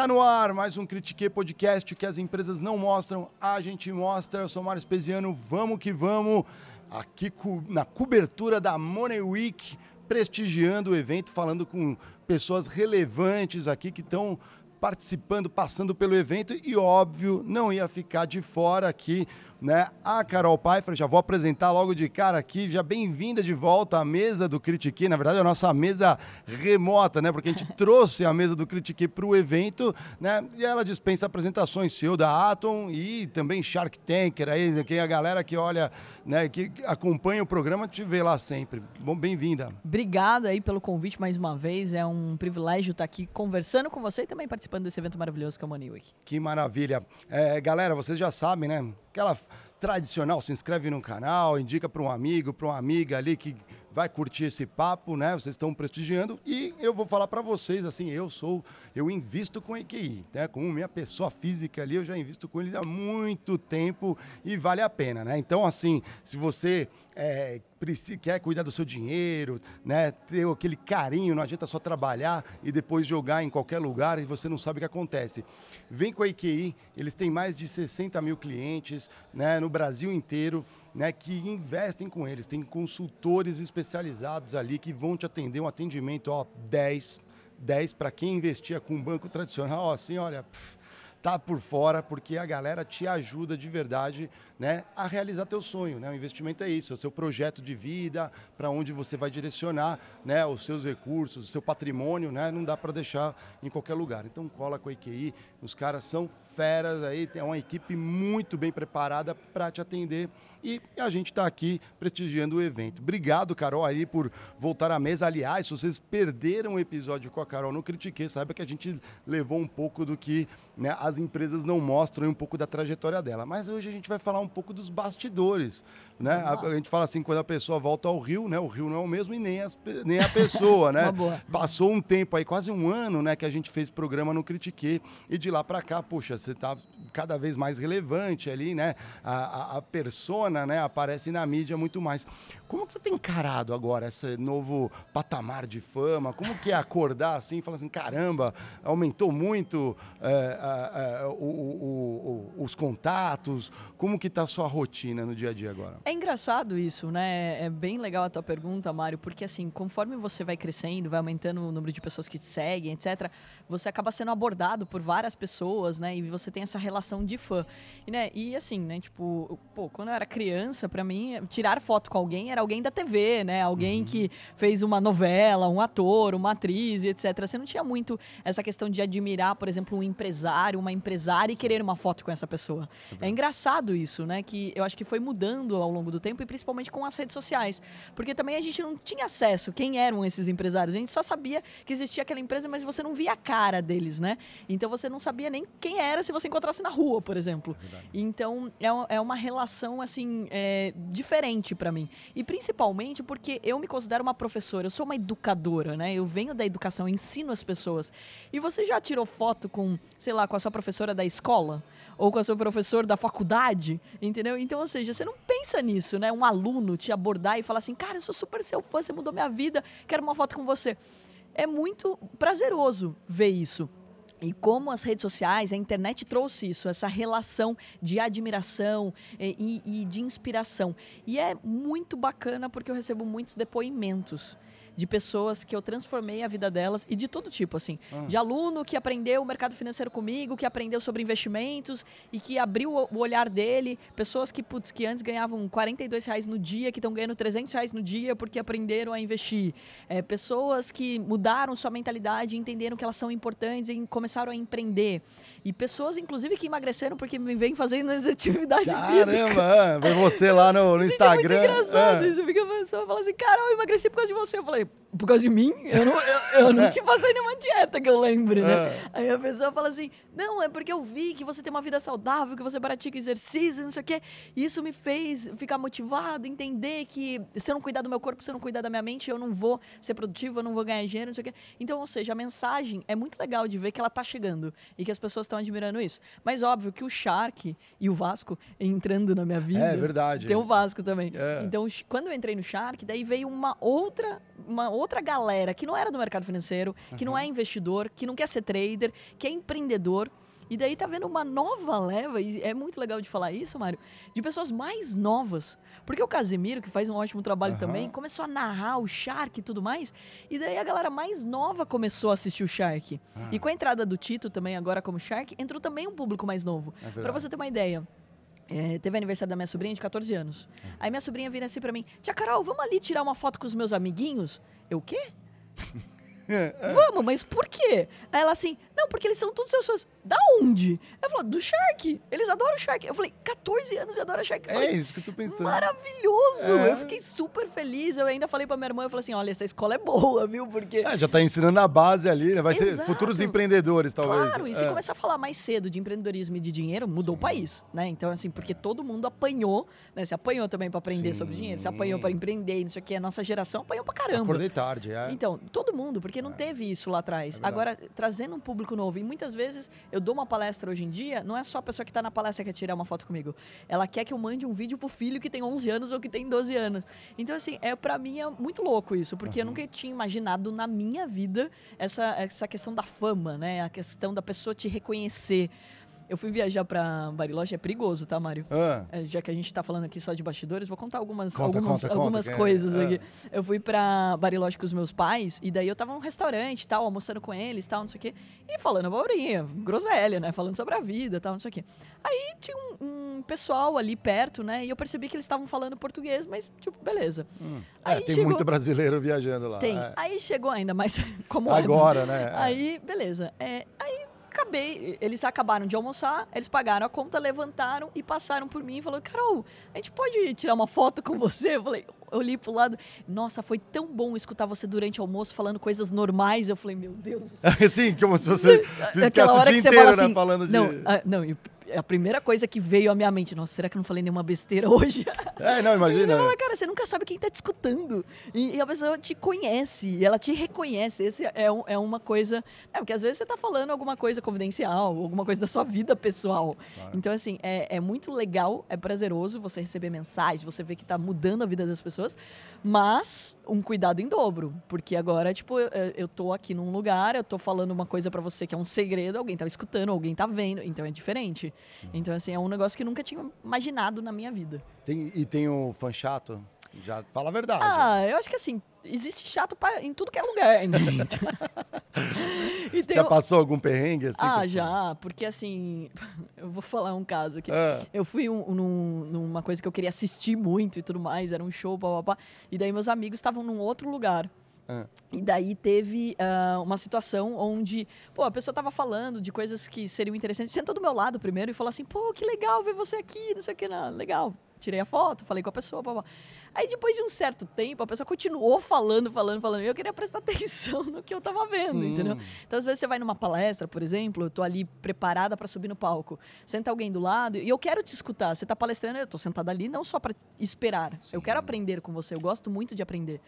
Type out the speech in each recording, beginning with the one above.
Tá no ar mais um Critique Podcast que as empresas não mostram, a gente mostra. Eu sou Mário Espesiano, vamos que vamos. Aqui na cobertura da Money Week, prestigiando o evento, falando com pessoas relevantes aqui que estão participando, passando pelo evento e, óbvio, não ia ficar de fora aqui né? A Carol Pfeiffer, já vou apresentar logo de cara aqui, já bem-vinda de volta à mesa do Critique, na verdade a nossa mesa remota, né? Porque a gente trouxe a mesa do Critique para o evento, né? E ela dispensa apresentações, CEO da Atom e também Shark Tanker, aí, que a galera que olha, né, que acompanha o programa, te vê lá sempre. Bom, bem-vinda. Obrigada aí pelo convite mais uma vez, é um privilégio estar aqui conversando com você e também participando desse evento maravilhoso que é o Money Week. Que maravilha. É, galera, vocês já sabem, né? Aquela tradicional, se inscreve no canal, indica para um amigo, para uma amiga ali que vai curtir esse papo, né? Vocês estão prestigiando e eu vou falar para vocês assim, eu sou, eu invisto com EQI, né? Como minha pessoa física ali, eu já invisto com eles há muito tempo e vale a pena, né? Então assim, se você é, quer cuidar do seu dinheiro, né? Ter aquele carinho, não adianta só trabalhar e depois jogar em qualquer lugar e você não sabe o que acontece. Vem com a EQI, eles têm mais de 60 mil clientes, né? No Brasil inteiro né, que investem com eles. Tem consultores especializados ali que vão te atender um atendimento ó, 10, 10 para quem investia com um banco tradicional, assim, olha, pff, tá por fora, porque a galera te ajuda de verdade né, a realizar teu sonho. Né? O investimento é isso, é o seu projeto de vida, para onde você vai direcionar né, os seus recursos, o seu patrimônio, né? não dá para deixar em qualquer lugar. Então cola com a IQI, os caras são feras aí, tem uma equipe muito bem preparada para te atender e a gente está aqui prestigiando o evento. Obrigado, Carol, aí por voltar à mesa. Aliás, se vocês perderam o episódio com a Carol no Critiquei, saiba que a gente levou um pouco do que né, as empresas não mostram e um pouco da trajetória dela. Mas hoje a gente vai falar um pouco dos bastidores. Né? A, a, gente fala assim, quando a pessoa volta ao Rio, né, o Rio não é o mesmo e nem, as, nem a pessoa. né? Passou um tempo aí, quase um ano, né, que a gente fez programa no Critiquei. E de lá para cá, puxa, você está cada vez mais relevante ali, né? A, a, a persona né, aparece na mídia muito mais. Como que você tem encarado agora esse novo patamar de fama? Como que é acordar assim e falar assim, caramba, aumentou muito é, é, o, o, o, os contatos? Como que está a sua rotina no dia a dia agora? É engraçado isso, né? É bem legal a tua pergunta, Mário, porque assim, conforme você vai crescendo, vai aumentando o número de pessoas que te seguem, etc., você acaba sendo abordado por várias pessoas, né? E você tem essa relação de fã. E, né? e assim, né? Tipo, pô, quando eu era criança, para mim, tirar foto com alguém era alguém da TV, né? Alguém uhum. que fez uma novela, um ator, uma atriz, etc. Você não tinha muito essa questão de admirar, por exemplo, um empresário, uma empresária e querer uma foto com essa pessoa. É, é engraçado isso, né? Que eu acho que foi mudando ao longo do tempo e principalmente com as redes sociais. Porque também a gente não tinha acesso quem eram esses empresários. A gente só sabia que existia aquela empresa, mas você não via a cara deles, né? Então você não sabia nem quem era se você encontrasse na rua, por exemplo. É então é, é uma relação assim é, diferente para mim. E principalmente porque eu me considero uma professora, eu sou uma educadora, né? Eu venho da educação, ensino as pessoas. E você já tirou foto com, sei lá, com a sua professora da escola? Ou com a sua professora da faculdade? Entendeu? Então, ou seja, você não pensa nisso, né? Um aluno te abordar e falar assim, cara, eu sou super seu fã, você mudou minha vida, quero uma foto com você. É muito prazeroso ver isso. E como as redes sociais, a internet trouxe isso, essa relação de admiração e, e, de inspiração. E é muito bacana porque eu recebo muitos depoimentos de pessoas que eu transformei a vida delas e de todo tipo, assim. Ah. De aluno que aprendeu o mercado financeiro comigo, que aprendeu sobre investimentos e que abriu o olhar dele. Pessoas que, putz, que antes ganhavam 42 reais no dia, que estão ganhando 300 reais no dia porque aprenderam a investir. É, pessoas que mudaram sua mentalidade, entenderam que elas são importantes e começaram a empreender. E pessoas, inclusive, que emagreceram porque me vêm fazendo atividade Caramba, física. Caramba, vem você lá no, no Instagram. É muito engraçado. É. Isso fica a pessoa fala assim, cara, eu emagreci por causa de você. Eu falei, por causa de mim? Eu não, eu, eu não te passei nenhuma dieta que eu lembre, né? É. Aí a pessoa fala assim, não, é porque eu vi que você tem uma vida saudável, que você pratica exercício, não sei o quê. E isso me fez ficar motivado, entender que se eu não cuidar do meu corpo, se eu não cuidar da minha mente, eu não vou ser produtivo, eu não vou ganhar dinheiro, não sei o quê. Então, ou seja, a mensagem é muito legal de ver que ela tá chegando e que as pessoas estão admirando isso. Mas óbvio que o Shark e o Vasco entrando na minha vida. É verdade. Tem o Vasco também. É. Então, quando eu entrei no Shark, daí veio uma outra, uma outra galera que não era do mercado financeiro, que não é investidor, que não quer ser trader, que é empreendedor. E daí tá vendo uma nova leva, e é muito legal de falar isso, Mário, de pessoas mais novas. Porque o Casemiro, que faz um ótimo trabalho Aham. também, começou a narrar o Shark e tudo mais. E daí a galera mais nova começou a assistir o Shark. Ah. E com a entrada do Tito também, agora como Shark, entrou também um público mais novo. É. Pra você ter uma ideia. é, teve aniversário da minha sobrinha de 14 anos. Hum. Aí minha sobrinha vira assim pra mim: Tia Carol, vamos ali tirar uma foto com os meus amiguinhos? Eu, o quê? Vamos, mas por quê? Aí ela assim, não, porque eles são todos seus fãs. Da onde? Ela falou, do Shark. Eles adoram Shark. Eu falei, 14 anos e adora Shark. Eu É falei, isso que eu tô pensando. Maravilhoso! É. Eu fiquei super feliz. Eu ainda falei pra minha irmã, eu falei assim, olha, essa escola é boa, viu? Porque... É, já tá ensinando a base ali, né? Vai ser Exato. futuros empreendedores, talvez. Claro, e se É. começar a falar mais cedo de empreendedorismo e de dinheiro, mudou o país, né? Então, assim, porque todo mundo apanhou, né? Se apanhou também pra aprender Sim. sobre dinheiro, se apanhou pra empreender, não sei o que, a nossa geração apanhou pra caramba. Acordei tarde, é. Então, todo mundo, porque não teve isso lá atrás. verdade. Agora, trazendo um público novo. E muitas vezes eu dou uma palestra hoje em dia, não é só a pessoa que está na palestra que quer tirar uma foto comigo. Ela quer que eu mande um vídeo pro filho que tem 11 anos ou que tem 12 anos. Então, assim, é, para mim é muito louco isso, porque eu nunca tinha imaginado na minha vida essa, essa questão da fama, né? A questão da pessoa te reconhecer. Eu fui viajar para Bariloche, é perigoso, tá, Mário? Ah, É, já que a gente tá falando aqui só de bastidores, vou contar algumas, Conta, algumas, conta, conta, algumas que é- coisas é. aqui. Eu fui pra Bariloche com os meus pais, e daí eu tava num restaurante, tal, almoçando com eles, tal, não sei o quê, e falando abobrinha, groselha, né, falando sobre a vida, tal, não sei o quê. Aí tinha um, um pessoal ali perto, né, e eu percebi que eles estavam falando português, mas, tipo, beleza. hum. É, tem chegou- muito brasileiro viajando lá. Tem. é. Aí chegou ainda mais como? Agora, né? É. Aí, beleza. É, aí acabei, eles acabaram de almoçar, eles pagaram a conta, levantaram e passaram por mim e falaram: Carol, a gente pode tirar uma foto com você? Eu falei, eu olhei pro lado, nossa, foi tão bom escutar você durante o almoço falando coisas normais. Eu falei, meu Deus. Sim, como se você ficasse Aquela o hora dia que você inteiro, fala né? assim, Falando de. não, ah, não, e a primeira coisa que veio à minha mente, nossa, será que eu não falei nenhuma besteira hoje? É, não, imagina. cara, você nunca sabe quem tá te escutando. E, e a pessoa te conhece, e ela te reconhece. Esse é, um- é uma coisa. É, porque às vezes você tá falando alguma coisa confidencial, alguma coisa da sua vida pessoal. Então, assim, é, é muito legal, é prazeroso você receber mensagens, você ver que tá mudando a vida das pessoas, mas um cuidado em dobro. Porque agora, tipo, eu, eu tô aqui num lugar, eu tô falando uma coisa pra você que é um segredo, alguém tá escutando, alguém tá vendo. Então é diferente. Então, assim, é um negócio que eu nunca tinha imaginado na minha vida. Tem- e tem o fã chato? Já fala a verdade. Ah, eu acho que assim, existe chato pra, em tudo que é lugar. né? e já o- passou algum perrengue assim? Ah, já, porque assim, eu vou falar um caso aqui. Ah, Eu fui um- num- numa coisa que eu queria assistir muito e tudo mais, era um show, papapá. E daí meus amigos estavam num outro lugar. Ah. E daí teve ah, uma situação onde, pô, a pessoa tava falando de coisas que seriam interessantes. Sentou do meu lado primeiro e falou assim, pô, que legal ver você aqui, não sei o que, não. legal. Tirei a foto, falei com a pessoa, papá. Aí depois de um certo tempo, a pessoa continuou falando, falando, falando. E eu queria prestar atenção no que eu tava vendo, Sim. entendeu? Então, às vezes você vai numa palestra, por exemplo, eu tô ali preparada para subir no palco. Senta alguém do lado e eu quero te escutar. Você tá palestrando, eu tô sentada ali não só para esperar. Eu quero aprender com você, eu gosto muito de aprender.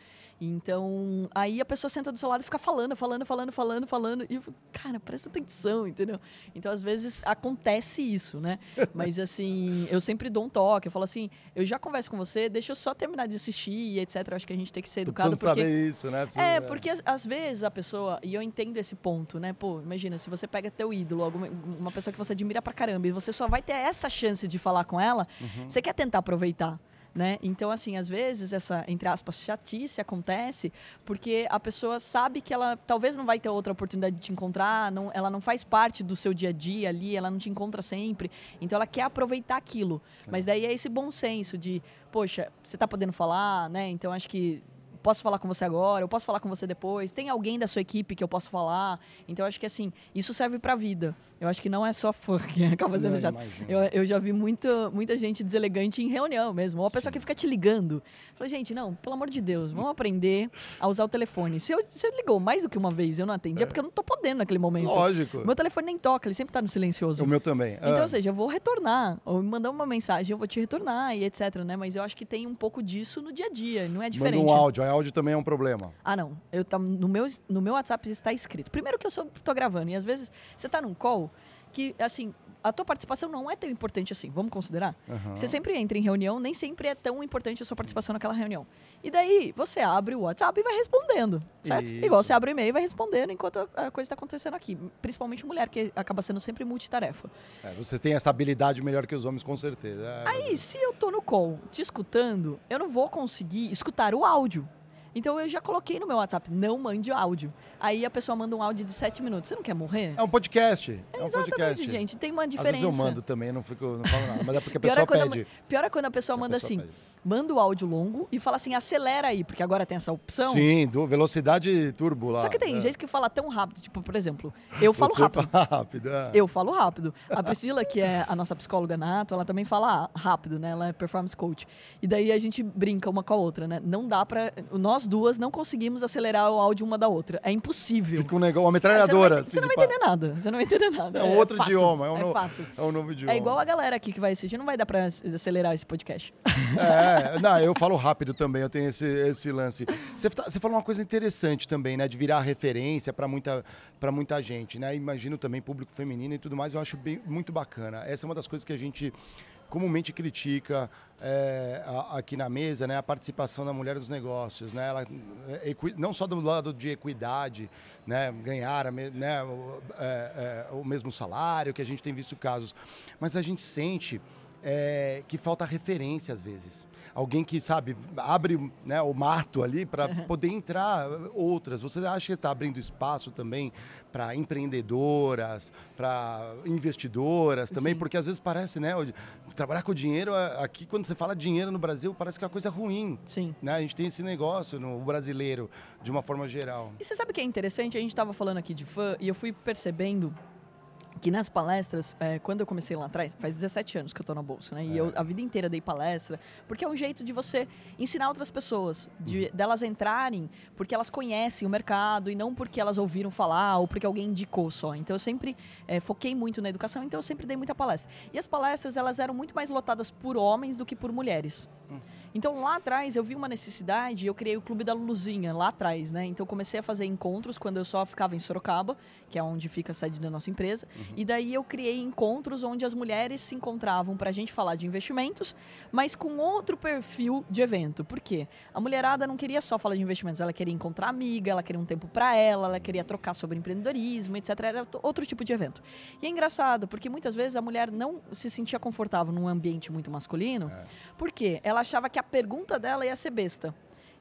Então, aí a pessoa senta do seu lado e fica falando, falando, falando, falando, falando. E eu fico, cara, presta atenção, entendeu? Então, às vezes acontece isso, né? Mas, assim, eu sempre dou um toque. Eu falo assim, eu já converso com você, deixa eu só terminar de assistir e etc. Eu acho que a gente tem que ser educado porque. saber isso, né? Precisa- É, porque às, às vezes a pessoa, e eu entendo esse ponto, né? Pô, imagina, se você pega teu ídolo, alguma, uma pessoa que você admira pra caramba, e você só vai ter essa chance de falar com ela, Uhum. você quer tentar aproveitar. Né? Então, assim, às vezes essa, entre aspas, chatice acontece porque a pessoa sabe que ela talvez não vai ter outra oportunidade de te encontrar, não, ela não faz parte do seu dia a dia ali, ela não te encontra sempre. Então, ela quer aproveitar aquilo. Mas daí é esse bom senso de, poxa, você tá podendo falar, né? Então, acho que posso falar com você agora, eu posso falar com você depois, tem alguém da sua equipe que eu posso falar. Então, acho que, assim, isso serve pra vida. Eu acho que não é só fã que acaba sendo chato. Eu, eu já vi muita, muita gente deselegante em reunião mesmo. Ou a pessoa que fica te ligando. Falei, gente, não, pelo amor de Deus, vamos aprender a usar o telefone. Se você ligou mais do que uma vez eu não atendi, é porque eu não tô podendo naquele momento. Lógico. Meu telefone nem toca, ele sempre tá no silencioso. O meu também. Então, Ah, ou seja, eu vou retornar, ou me mandar uma mensagem, eu vou te retornar e etc, né? Mas eu acho que tem um pouco disso no dia a dia, não é Manda diferente. um áudio. Aí áudio também é um problema. Ah, não. Eu tá, no, meu, no meu WhatsApp está escrito. Primeiro que eu sou, tô gravando, e às vezes você tá num call que, assim, a tua participação não é tão importante assim, vamos considerar? Aham. Você sempre entra em reunião, nem sempre é tão importante a sua participação naquela reunião. E daí, você abre o WhatsApp e vai respondendo, certo? Isso. Igual você abre o e-mail e vai respondendo enquanto a coisa está acontecendo aqui. Principalmente mulher, que acaba sendo sempre multitarefa. É, você tem essa habilidade melhor que os homens, com certeza. É, Aí, se eu tô no call te escutando, eu não vou conseguir escutar o áudio. Então eu já coloquei no meu WhatsApp, não mande áudio. Aí a pessoa manda um áudio de 7 minutos. Você não quer morrer? É um podcast. É um Exatamente, podcast. gente. Tem uma Às diferença. vezes eu mando também, não, fico, não falo nada. Mas é porque a Pior pessoa é, quando, pede. pior é quando a pessoa A manda pessoa assim, pede. manda o áudio longo e fala assim, acelera aí, porque agora tem essa opção. Sim, do velocidade turbo lá. Só que tem é. gente que fala tão rápido, tipo, por exemplo, eu falo Você rápido. fala rápido. é. Eu falo rápido. A Priscila, que é a nossa psicóloga nato, ela também fala rápido, né? Ela é performance coach. E daí a gente brinca uma com a outra, né? Não dá pra. Nós duas não conseguimos acelerar o áudio uma da outra. É impossível. Fica um negócio, uma É, você não vai, metralhadora. você assim, não vai entender nada. Você não vai entender nada. É um outro fato, idioma. É um, é no- fato. é um novo idioma. É igual a galera aqui que vai assistir, não vai dar pra acelerar esse podcast. É, não, eu falo rápido também, eu tenho esse, esse lance. Você, tá- você falou uma coisa interessante também, né? De virar referência para muita, pra muita gente, né? Imagino também público feminino e tudo mais, eu acho bem, muito bacana. Essa é uma das coisas que a gente comumente critica é, a- aqui na mesa, né? A participação da mulher nos negócios, né? Ela, é, equi- não só do lado de equidade, né? Ganhar né? o, é, é, o mesmo salário, que a gente tem visto casos, mas a gente sente que falta referência às vezes. Alguém que, sabe, abre né, o mato ali para poder entrar outras. Você acha que está abrindo espaço também para empreendedoras, para investidoras também? Sim. Porque às vezes parece, né? Trabalhar com dinheiro, aqui quando você fala dinheiro no Brasil, parece que é uma coisa ruim. Sim. Né? A gente tem esse negócio no brasileiro, de uma forma geral. E você sabe o que é interessante? A gente estava falando aqui de fã e eu fui percebendo que nas palestras, é, quando eu comecei lá atrás, faz 17 anos que eu tô na bolsa, né? E eu a vida inteira dei palestra, porque é um jeito de você ensinar outras pessoas, de delas entrarem porque elas conhecem o mercado e não porque elas ouviram falar ou porque alguém indicou só. Então eu sempre é, foquei muito na educação, então eu sempre dei muita palestra. E as palestras, elas eram muito mais lotadas por homens do que por mulheres. Então lá atrás eu vi uma necessidade e eu criei o Clube da Luluzinha lá atrás, né? Então comecei a fazer encontros quando eu só ficava em Sorocaba, que é onde fica a sede da nossa empresa. E daí eu criei encontros onde as mulheres se encontravam para a gente falar de investimentos, mas com outro perfil de evento. Por quê? A mulherada não queria só falar de investimentos, ela queria encontrar amiga, ela queria um tempo para ela, ela queria trocar sobre empreendedorismo, etc. Era outro tipo de evento. E é engraçado, porque muitas vezes a mulher não se sentia confortável num ambiente muito masculino, porque ela achava que a pergunta dela ia ser besta.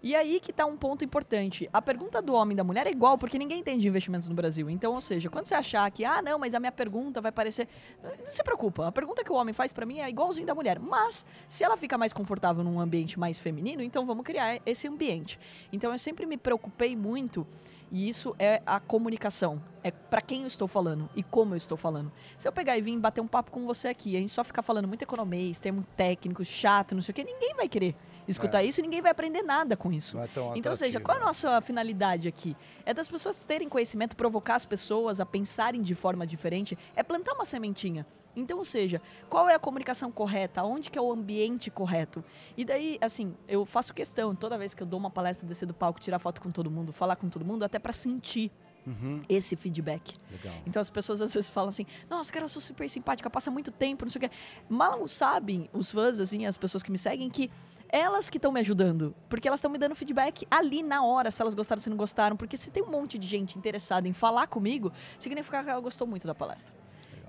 E aí que tá um ponto importante. A pergunta do homem e da mulher é igual, porque ninguém entende de investimentos no Brasil. Então, ou seja, quando você achar que, ah, não, mas a minha pergunta vai parecer. Não se preocupa. A pergunta que o homem faz pra mim é igualzinho da mulher. Mas, se ela fica mais confortável num ambiente mais feminino, então vamos criar esse ambiente. Então, eu sempre me preocupei muito. E isso é a comunicação. É pra quem eu estou falando e como eu estou falando. Se eu pegar e vir bater um papo com você aqui, a gente só ficar falando muito economês, termo técnico, chato, não sei o quê, ninguém vai querer escutar isso e ninguém vai aprender nada com isso. É tão Então, ou seja, qual é a né? nossa finalidade aqui? É das pessoas terem conhecimento, provocar as pessoas a pensarem de forma diferente, é plantar uma sementinha. Então, ou seja, qual é a comunicação correta? Onde que é o ambiente correto? E daí, assim, eu faço questão, toda vez que eu dou uma palestra, descer do palco, tirar foto com todo mundo, falar com todo mundo, até para sentir Uhum, esse feedback. legal. Então as pessoas às vezes falam assim: Nossa, cara, eu sou super simpática, passa muito tempo, não sei o quê. Mal sabem os fãs, assim, as pessoas que me seguem, que elas que estão me ajudando. Porque elas estão me dando feedback ali na hora, se elas gostaram, se não gostaram. Porque se tem um monte de gente interessada em falar comigo, significa que ela gostou muito da palestra.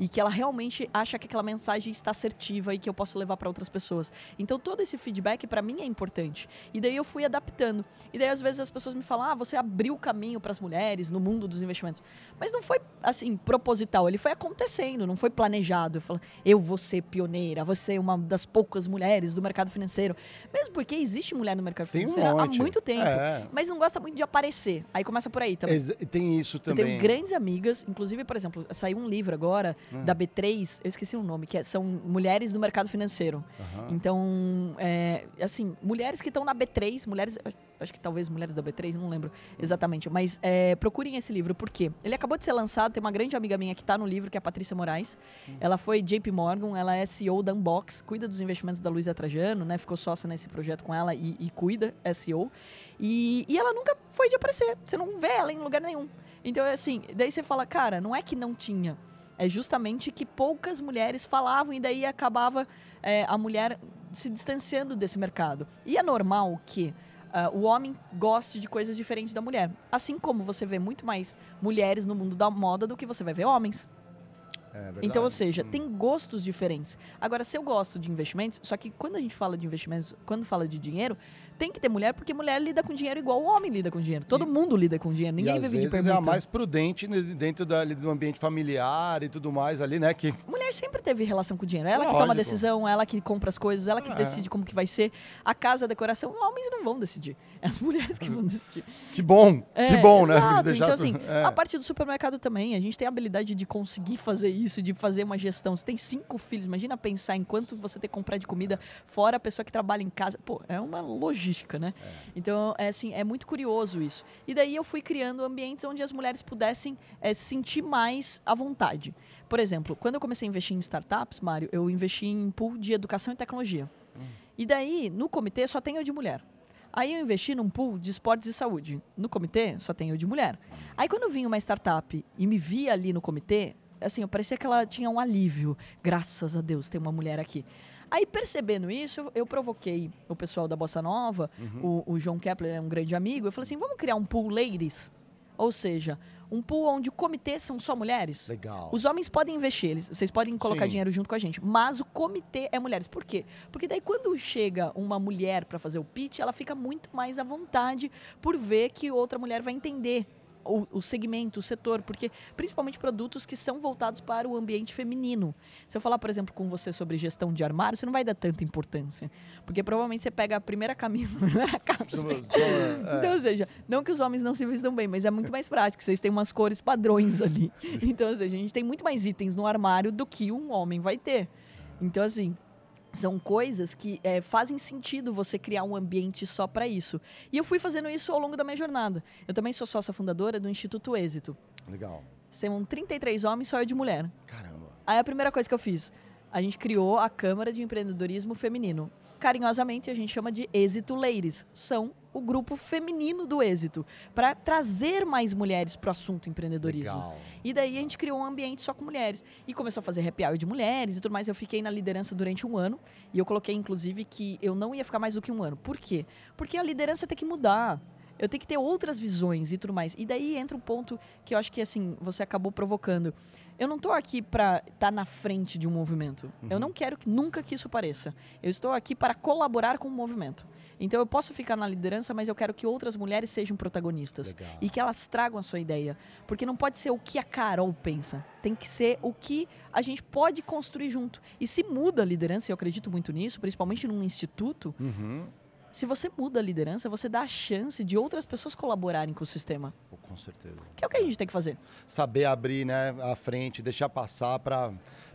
E que ela realmente acha que aquela mensagem está assertiva e que eu posso levar para outras pessoas. Então todo esse feedback para mim é importante. E daí eu fui adaptando. E daí às vezes as pessoas me falam: "Ah, você abriu o caminho para as mulheres no mundo dos investimentos". Mas não foi assim proposital, ele foi acontecendo, não foi planejado. Eu falo: "Eu vou ser pioneira, vou ser uma das poucas mulheres do mercado financeiro". Mesmo porque existe mulher no mercado Tem um financeiro há muito tempo, É. mas não gosta muito de aparecer. Aí começa por aí também. Ex- Tem isso Eu também. tenho grandes amigas, inclusive, por exemplo, saiu um livro agora Hum. da B3, eu esqueci o nome, que é- são mulheres do mercado financeiro. Aham. Então, é, assim, mulheres que estão na B3, mulheres, acho que talvez mulheres da B3, não lembro exatamente, mas é, procurem esse livro, por quê? Ele acabou de ser lançado, tem uma grande amiga minha que está no livro, que é a Patrícia Moraes. Ela foi JP Morgan, ela é CEO da Unbox, cuida dos investimentos da Luísa Trajano, né? Ficou sócia nesse projeto com ela e, e cuida, é CEO. E, e ela nunca foi de aparecer, você não vê ela em lugar nenhum. Então, é assim, daí você fala, cara, não é que não tinha. É justamente que poucas mulheres falavam e daí acabava é, a mulher se distanciando desse mercado. E é normal que Uh, o homem goste de coisas diferentes da mulher. Assim como você vê muito mais mulheres no mundo da moda do que você vai ver homens. É então, ou seja, hum. tem gostos diferentes. Agora, se eu gosto de investimentos, só que quando a gente fala de investimentos, quando fala de dinheiro, tem que ter mulher, porque mulher lida com dinheiro igual o homem lida com dinheiro. Todo e, mundo lida com dinheiro, ninguém vive de permuta. é a mais prudente dentro da, do ambiente familiar e tudo mais ali, né? Que... Mulher sempre teve relação com dinheiro. Ela Lógico. que toma a decisão, ela que compra as coisas, ela que ah, decide como que vai ser a casa, a decoração. Homens não vão decidir. É as mulheres que vão decidir. Que bom, é, que bom, né? exato. né? Então, assim, é. a parte do supermercado também, a gente tem a habilidade de conseguir fazer isso, de fazer uma gestão. Você tem cinco filhos, imagina pensar em quanto você tem que comprar de comida, fora a pessoa que trabalha em casa. Pô, é uma logística, né? É. Então, é assim, é muito curioso isso. E daí eu fui criando ambientes onde as mulheres pudessem é, se sentir mais à vontade. Por exemplo, quando eu comecei a investir em startups, Mário, eu investi em pool de educação e tecnologia. Hum. E daí, no comitê, só tenho de mulher. Aí eu investi num pool de esportes e saúde. No comitê, só tenho de mulher. Aí quando vinha uma startup e me via ali no comitê, assim, eu parecia que ela tinha um alívio. Graças a Deus, tem uma mulher aqui. Aí, percebendo isso, eu, eu provoquei o pessoal da Bossa Nova, uhum. o, o, João Kepler é um grande amigo, eu falei assim, vamos criar um pool ladies? Ou seja, um pool onde o comitê são só mulheres. Legal. Os homens podem investir, eles, vocês podem colocar Sim. dinheiro junto com a gente, mas o comitê é mulheres. Por quê? Porque daí quando chega uma mulher para fazer o pitch, ela fica muito mais à vontade por ver que outra mulher vai entender o, o, segmento, o setor, porque principalmente produtos que são voltados para o ambiente feminino. Se eu falar, por exemplo, com você sobre gestão de armário, você não vai dar tanta importância, porque provavelmente você pega a primeira camisa, a primeira calça. É. Então, ou seja, não que os homens não se vistam bem, mas é muito mais prático. Vocês têm umas cores padrões ali. Então, ou seja, a gente tem muito mais itens no armário do que um homem vai ter. Então, assim, são coisas que é, fazem sentido você criar um ambiente só para isso. E eu fui fazendo isso ao longo da minha jornada. Eu também sou sócia fundadora do Instituto Êxito. Legal. São 33 homens, só eu de mulher. Caramba. Aí a primeira coisa que eu fiz, a gente criou a Câmara de Empreendedorismo Feminino. Carinhosamente a gente chama de Êxito Ladies. São o grupo feminino do êxito, para trazer mais mulheres para o assunto empreendedorismo. Legal. E daí a gente criou um ambiente só com mulheres. E começou a fazer happy hour de mulheres e tudo mais. Eu fiquei na liderança durante um ano. E eu coloquei, inclusive, que eu não ia ficar mais do que um ano. Por quê? Porque a liderança tem que mudar eu tenho que ter outras visões e tudo mais. E daí entra um ponto que eu acho que assim você acabou provocando. Eu não estou aqui para estar tá na frente de um movimento. Uhum. Eu não quero que nunca que isso pareça. Eu estou aqui para colaborar com o movimento. Então eu posso ficar na liderança, mas eu quero que outras mulheres sejam protagonistas Legal. e que elas tragam a sua ideia, porque não pode ser o que a Carol pensa, tem que ser o que a gente pode construir junto. E se muda a liderança, e eu acredito muito nisso, principalmente num instituto, uhum. Se você muda a liderança, você dá a chance de outras pessoas colaborarem com o sistema. Com certeza. Que é o que a gente tem que fazer. Saber abrir, né, a frente, deixar passar para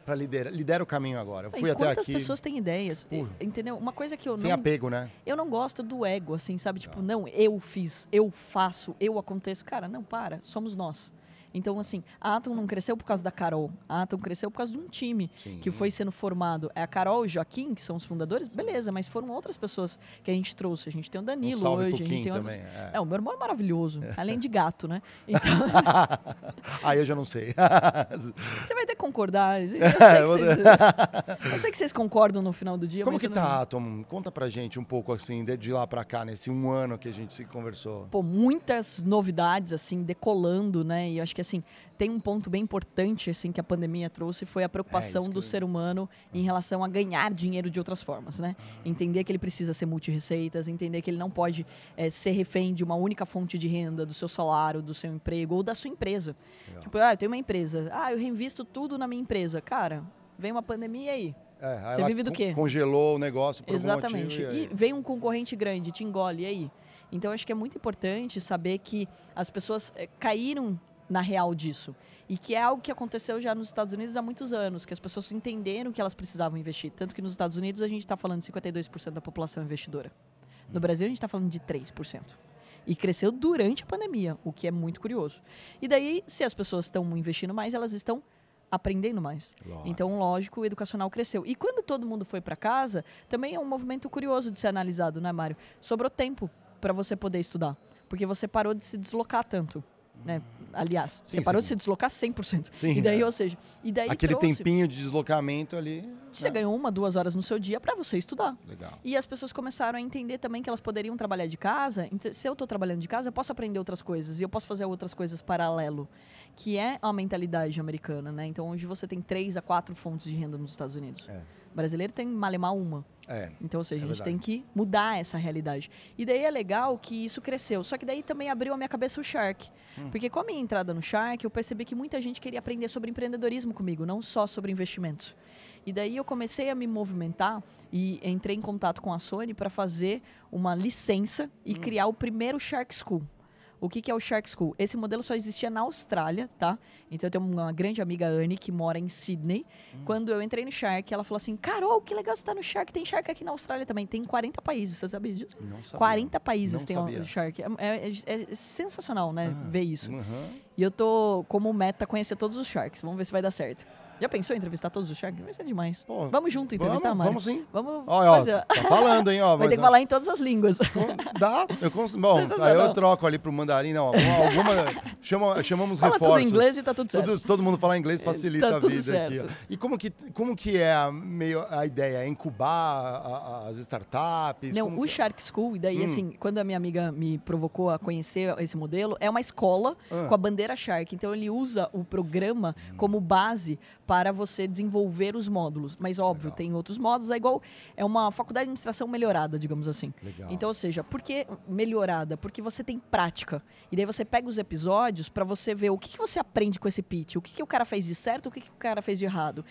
para liderar. Lidera o caminho agora. Eu fui e até quantas pessoas têm ideias? Uh, entendeu? Uma coisa que eu sem não... apego, né? Eu não gosto do ego, assim, sabe? Tipo, não, eu fiz, eu faço, eu aconteço. Cara, não, para. Somos nós. Então, assim, a Atom não cresceu por causa da Carol. A Atom cresceu por causa de um time Sim. que foi sendo formado. É a Carol e o Joaquim, que são os fundadores, beleza, mas foram outras pessoas que a gente trouxe. A gente tem o Danilo um hoje, a gente tem outros... é. é. o meu irmão é maravilhoso, além de gato, né? Então... Aí eu já não sei. Você vai ter que concordar. Eu sei que, vocês... eu sei que vocês concordam no final do dia. Como que tá, não... Atom? Conta pra gente um pouco assim, de lá pra cá, nesse um ano que a gente se conversou. Pô, muitas novidades, assim, decolando, né? E acho que assim, tem um ponto bem importante assim que a pandemia trouxe foi a preocupação é do eu... ser humano em relação a ganhar dinheiro de outras formas, né? Entender que ele precisa ser multi-receitas, entender que ele não pode é, ser refém de uma única fonte de renda, do seu salário, do seu emprego ou da sua empresa. Legal. Tipo, ah, eu tenho uma empresa, ah, eu reinvisto tudo na minha empresa. Cara, vem uma pandemia aí. É, Você vive do quê? Congelou o negócio por Exatamente. Motivo, e, e vem um concorrente grande, te engole, e aí? Então, acho que é muito importante saber que as pessoas é, caíram na real disso. E que é algo que aconteceu já nos Estados Unidos há muitos anos, que as pessoas entenderam que elas precisavam investir. Tanto que nos Estados Unidos a gente está falando de 52% da população investidora. No Brasil a gente está falando de 3%. E cresceu durante a pandemia, o que é muito curioso. E daí, se as pessoas estão investindo mais, elas estão aprendendo mais. Lógico. Então, lógico, o educacional cresceu. E quando todo mundo foi para casa, também é um movimento curioso de ser analisado, né, Mário? Sobrou tempo para você poder estudar, porque você parou de se deslocar tanto. Né? Aliás, Sim, você parou sim. de se deslocar 100%. Sim, e daí, é. ou seja, e daí Aquele trouxe, tempinho de deslocamento ali. Você né? ganhou uma, duas horas no seu dia para você estudar. Legal. E as pessoas começaram a entender também que elas poderiam trabalhar de casa. Então, se eu estou trabalhando de casa, eu posso aprender outras coisas e eu posso fazer outras coisas paralelo, que é a mentalidade americana, né? Então, hoje você tem três a quatro fontes de renda nos Estados Unidos. É. O brasileiro tem malemar uma. É. Então, ou seja, É a gente verdade. tem que mudar essa realidade. E daí é legal que isso cresceu. Só que daí também abriu a minha cabeça o Shark. Hum. Porque com a minha entrada no Shark, eu percebi que muita gente queria aprender sobre empreendedorismo comigo, não só sobre investimentos. E daí eu comecei a me movimentar e entrei em contato com a Sony para fazer uma licença e Hum. criar o primeiro Shark School. O que, que é o Shark School? Esse modelo só existia na Austrália, tá? Então eu tenho uma grande amiga, Anne, que mora em Sydney. Hum. Quando eu entrei no Shark, ela falou assim: Carol, que legal você tá no Shark. Tem Shark aqui na Austrália também. Tem 40 países, você sabia disso? Não sabia. 40 países Não tem sabia. o Shark. É, é- é sensacional, né? Ah, ver isso. Uhum. E eu tô como meta conhecer todos os Sharks. Vamos ver se vai dar certo. Já pensou em entrevistar todos os Sharks? Vai ser demais. Pô, vamos junto entrevistar, vamos, Mário? vamos sim. Vamos Olha, ó, fazer. tá falando, hein? Ó, Vai ter que falar em todas as línguas. Dá, eu cons... Bom, aí eu troco ali pro mandarim, não. Alguma, chama, chamamos Fala reforços. tudo inglês e tá tudo certo. Todo, todo mundo falar inglês facilita Tá a vida aqui. certo. ó. E como que, como que é a, meio, a ideia? É incubar a- a- as startups? Não, Como o que- Shark School, e daí, Hum. assim, quando a minha amiga me provocou a conhecer esse modelo, é uma escola Ah. com a bandeira Shark. Então, ele usa o programa como base para você desenvolver os módulos. Mas, óbvio, Legal. tem outros módulos. É igual, é uma faculdade de administração melhorada, digamos assim. Legal. Então, ou seja, por que melhorada? Porque você tem prática. E daí você pega os episódios para você ver o que, que você aprende com esse pitch, o que, que o cara fez de certo, o que, que o cara fez de errado.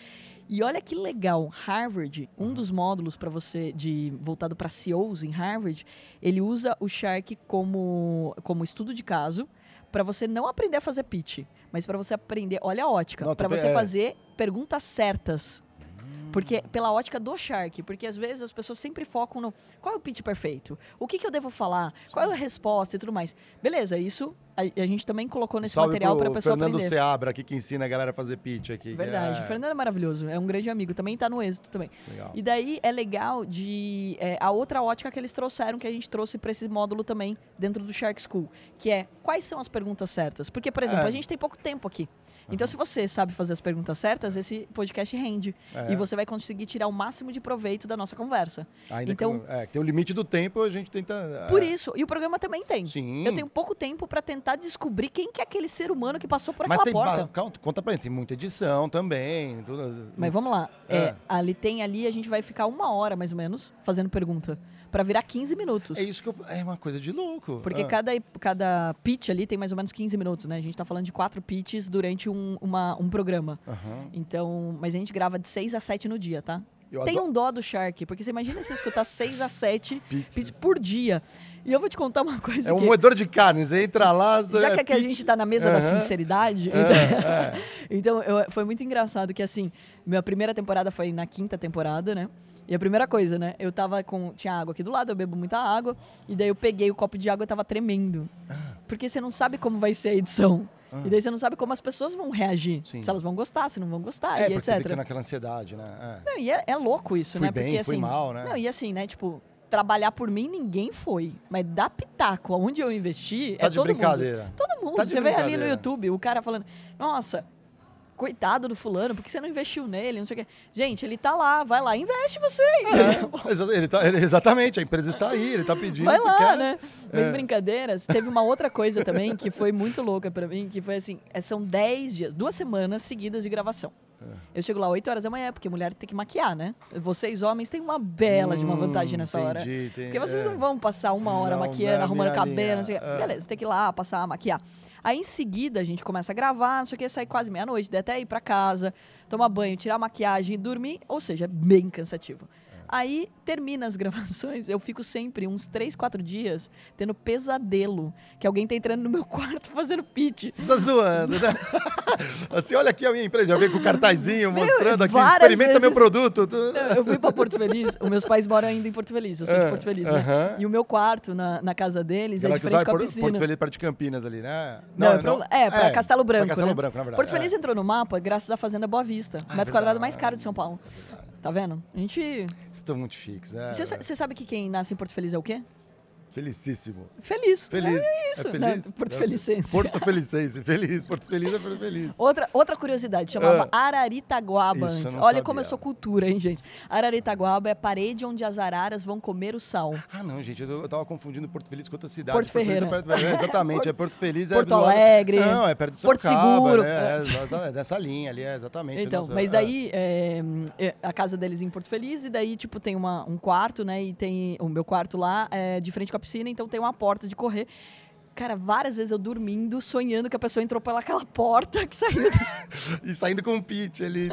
E olha que legal, Harvard, um dos módulos para você de voltado para CEOs em Harvard, ele usa o Shark como como estudo de caso para você não aprender a fazer pitch, mas para você aprender, olha a ótica, para você é. fazer perguntas certas. Porque pela ótica do Shark, porque às vezes as pessoas sempre focam no qual é o pitch perfeito, o que, que eu devo falar, qual é a resposta e tudo mais. Beleza, isso a, a gente também colocou nesse Salve material para a pessoa Fernando aprender. Seabra aqui que ensina a galera a fazer pitch aqui. Verdade, é- o Fernando é maravilhoso, é um grande amigo, também tá no êxito também. Legal. E daí é legal de é, a outra ótica que eles trouxeram, que a gente trouxe para esse módulo também dentro do Shark School, que é quais são as perguntas certas? Porque, por exemplo, É. a gente tem pouco tempo aqui. Então, se você sabe fazer as perguntas certas, esse podcast rende. É. E você vai conseguir tirar o máximo de proveito da nossa conversa. Ainda então- que, é, tem o limite do tempo, a gente tenta. Por é, isso, e o programa também tem. Sim. Eu tenho pouco tempo para tentar descobrir quem que é aquele ser humano que passou por Mas aquela tem. porta. Conta, pra gente, tem muita edição também. Tudo, Mas vamos lá. É, É. ali tem ali, a gente vai ficar uma hora mais ou menos fazendo pergunta. Pra virar 15 minutos. É isso que eu, É uma coisa de louco. Porque Ah. cada, cada pitch ali tem mais ou menos 15 minutos, né? A gente tá falando de quatro pitches durante um, uma- um programa. Aham. Então, mas a gente grava de 6 a 7 no dia, tá? Eu tem adoro- um dó do Shark, porque você imagina se escutar 6 a 7 Pitches. por dia. E eu vou te contar uma coisa É um que... moedor de carne, você entra lá. Já que aqui a gente tá na mesa da Aham. sinceridade, É, então, é. então eu- foi muito engraçado que assim, minha primeira temporada foi na quinta temporada, né? E a primeira coisa, né? Eu tava com. Tinha água aqui do lado, eu bebo muita água. E daí eu peguei o copo de água e tava tremendo. Porque você não sabe como vai ser a edição. E daí você não sabe como as pessoas vão reagir. Sim. Se elas vão gostar, se não vão gostar, É, e porque você etc. fica naquela ansiedade, né? É. Não, e é, é louco isso, Fui né? bem, Porque assim. mal, né? Não, e assim, né? Tipo, trabalhar por mim ninguém foi. Mas dar pitaco onde eu investi. Tá é de todo mundo. brincadeira. Todo mundo. Tá você vê ali no. YouTube o cara falando, nossa, coitado do fulano, por que você não investiu nele? Não sei o quê. Gente, ele tá lá, vai lá, investe você? É, ele tá, ele- exatamente, a empresa está aí, ele está pedindo. Vai lá, quer? né? Mas É. brincadeiras, teve uma outra coisa também que foi muito louca pra mim, que foi assim, é, são 10 dias, duas semanas seguidas de gravação. É. Eu chego lá 8 horas da manhã, porque mulher tem que maquiar, né? Vocês, homens, têm uma bela de uma Hum, vantagem nessa hora. entendi, Porque vocês é. não vão passar uma hora Não, maquiando, arrumando cabelo, linha, não sei o quê. Beleza, tem que ir lá, passar, maquiar. Aí em seguida a gente começa a gravar, não sei o que, sai quase meia-noite, até ir pra casa, tomar banho, tirar maquiagem e dormir, ou seja, é bem cansativo. Aí termina as gravações, eu fico sempre uns 3, 4 dias tendo pesadelo, que alguém tá entrando no meu quarto fazendo pitch. Você tá zoando, né? assim, olha aqui a minha empresa, já veio com o cartazinho mostrando aqui, experimenta meu vezes- produto. Tu- Eu fui pra Porto Feliz, os meus pais moram ainda em Porto Feliz, eu sou de Ah, Porto Feliz, né? aham. E o meu quarto na, na casa deles é que frente usava com a Por- piscina. Porto Feliz, perto de Campinas ali, né? Não, é, pra, é, pra Castelo Branco. Pra Castelo né? Branco, na verdade. Porto Feliz é. entrou no mapa graças à Fazenda Boa Vista. Ah, metro quadrado verdade, mais caro de São Paulo. Tá vendo? A gente. Estão muito chiques, é. Você sabe que quem nasce em Porto Feliz é o quê? Felicíssimo. Feliz. Feliz. É isso. É feliz? Não, Porto É- Felicense. Porto Felicense. Feliz. Porto Feliz é Porto Feliz. Outra, outra curiosidade, chamava Ah. Araritaguaba Isso, antes. Olha sabia. como eu sou cultura, hein, gente? Araritaguaba é a parede onde as araras vão comer o sal. Ah, não, gente, eu, eu tava confundindo Porto Feliz com outra cidade. Porto Feliz Ferreira. é perto- é, exatamente, é Porto Feliz. Porto é lado- Alegre. Não, é perto de Porto Sorocaba, Seguro. né? É, é dessa linha ali, é exatamente. Então, Nossa, mas é. daí é, é, a casa deles em Porto Feliz e daí tipo tem uma, um quarto, né? E tem o meu quarto lá é de frente com a piscina, então tem uma porta de correr. Cara, várias vezes eu dormindo, sonhando que a pessoa entrou pelaquela porta que saiu. E saindo com o pitch ali.